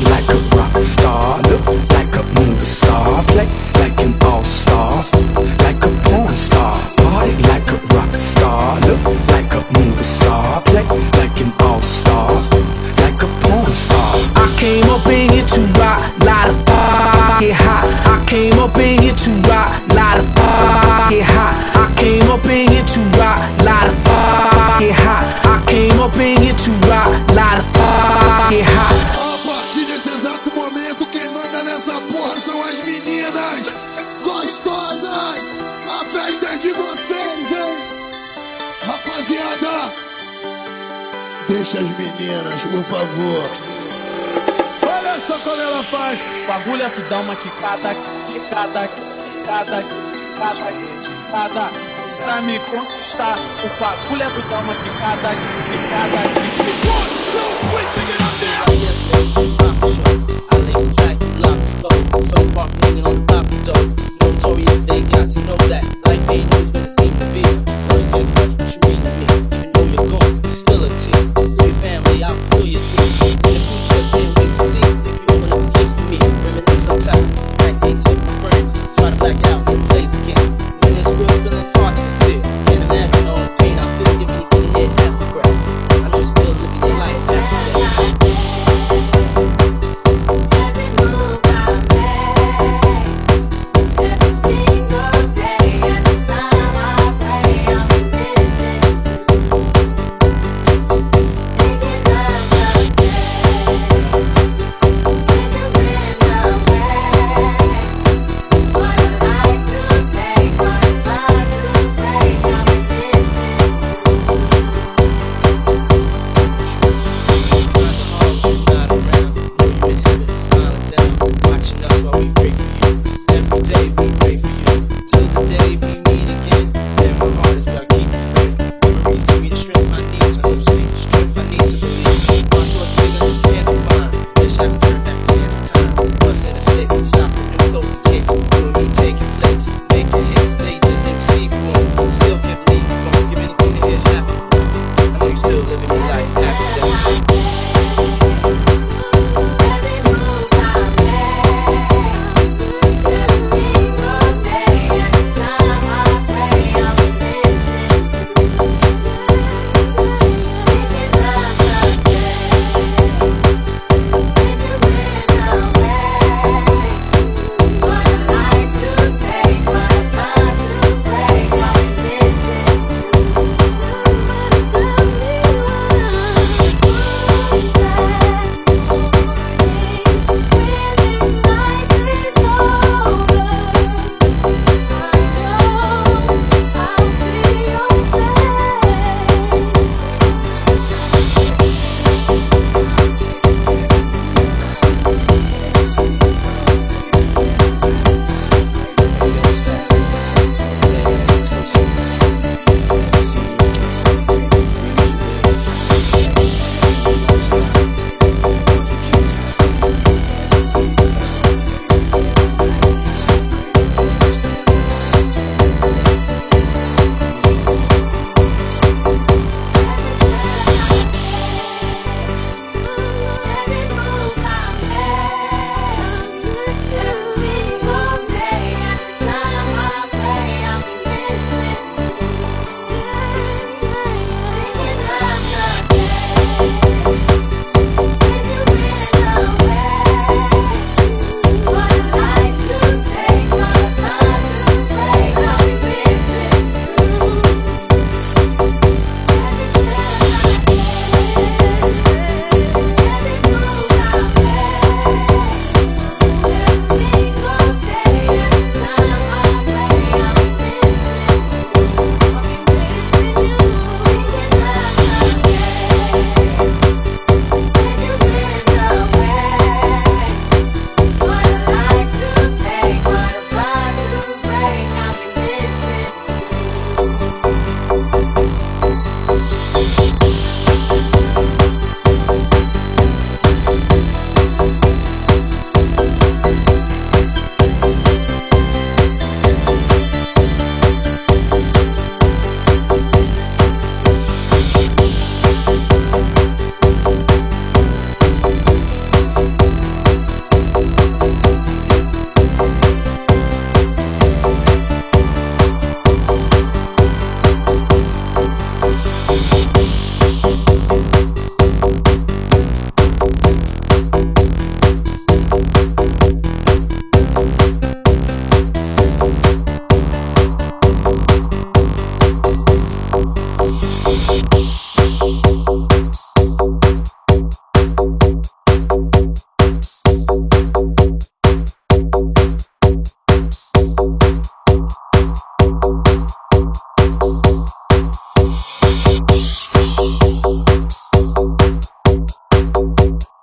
like É de vocês, hein? Rapaziada, deixa as meninas, por favor. Olha só como ela faz. Bagulha é que dá uma quicada, quicada, quicada, quicada, quicada. Pra me conquistar, o bagulho é do dar uma quicada, quicada, quicada. ability. Your family, I feel you through. you